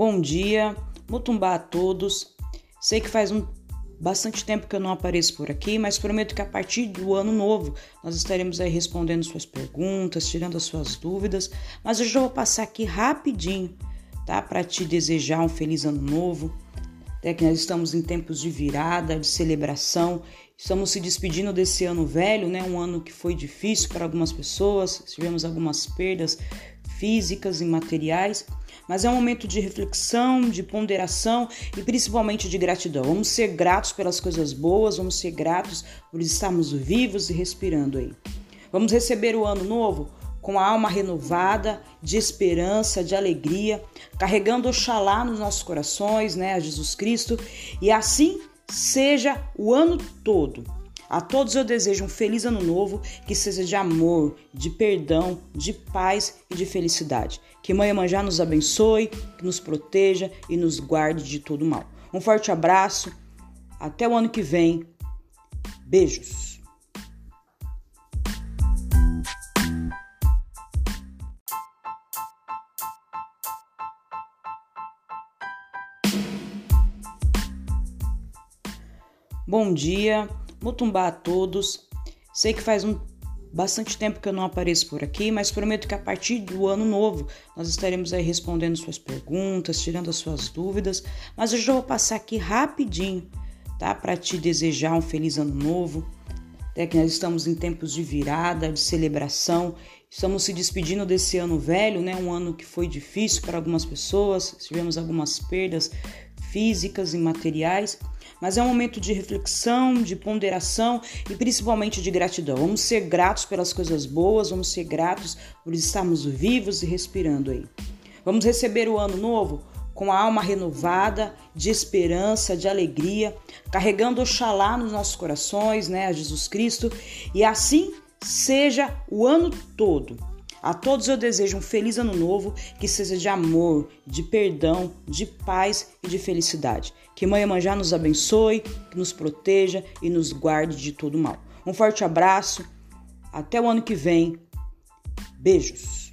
Bom dia, Mutumbá a todos. Sei que faz um bastante tempo que eu não apareço por aqui, mas prometo que a partir do ano novo nós estaremos aí respondendo suas perguntas, tirando as suas dúvidas. Mas eu já vou passar aqui rapidinho, tá? Para te desejar um feliz ano novo. Até que nós estamos em tempos de virada, de celebração. Estamos se despedindo desse ano velho, né? Um ano que foi difícil para algumas pessoas, tivemos algumas perdas físicas e materiais, mas é um momento de reflexão, de ponderação e principalmente de gratidão. Vamos ser gratos pelas coisas boas, vamos ser gratos por estarmos vivos e respirando aí. Vamos receber o ano novo com a alma renovada, de esperança, de alegria, carregando Oxalá nos nossos corações, né, a Jesus Cristo, e assim seja o ano todo a todos eu desejo um feliz ano novo, que seja de amor, de perdão, de paz e de felicidade. Que Mãe Manjá nos abençoe, nos proteja e nos guarde de todo mal. Um forte abraço, até o ano que vem. Beijos. Bom dia. Mutumbá a todos. Sei que faz um bastante tempo que eu não apareço por aqui, mas prometo que a partir do ano novo nós estaremos aí respondendo suas perguntas, tirando as suas dúvidas. Mas eu já vou passar aqui rapidinho, tá? Para te desejar um feliz ano novo. Até que nós estamos em tempos de virada, de celebração. Estamos se despedindo desse ano velho, né? Um ano que foi difícil para algumas pessoas, tivemos algumas perdas físicas e materiais, mas é um momento de reflexão, de ponderação e principalmente de gratidão. Vamos ser gratos pelas coisas boas, vamos ser gratos por estarmos vivos e respirando aí. Vamos receber o ano novo com a alma renovada, de esperança, de alegria, carregando Oxalá nos nossos corações, né, a Jesus Cristo, e assim seja o ano todo. A todos eu desejo um feliz ano novo, que seja de amor, de perdão, de paz e de felicidade. Que Mãe Manjá nos abençoe, que nos proteja e nos guarde de todo mal. Um forte abraço, até o ano que vem. Beijos.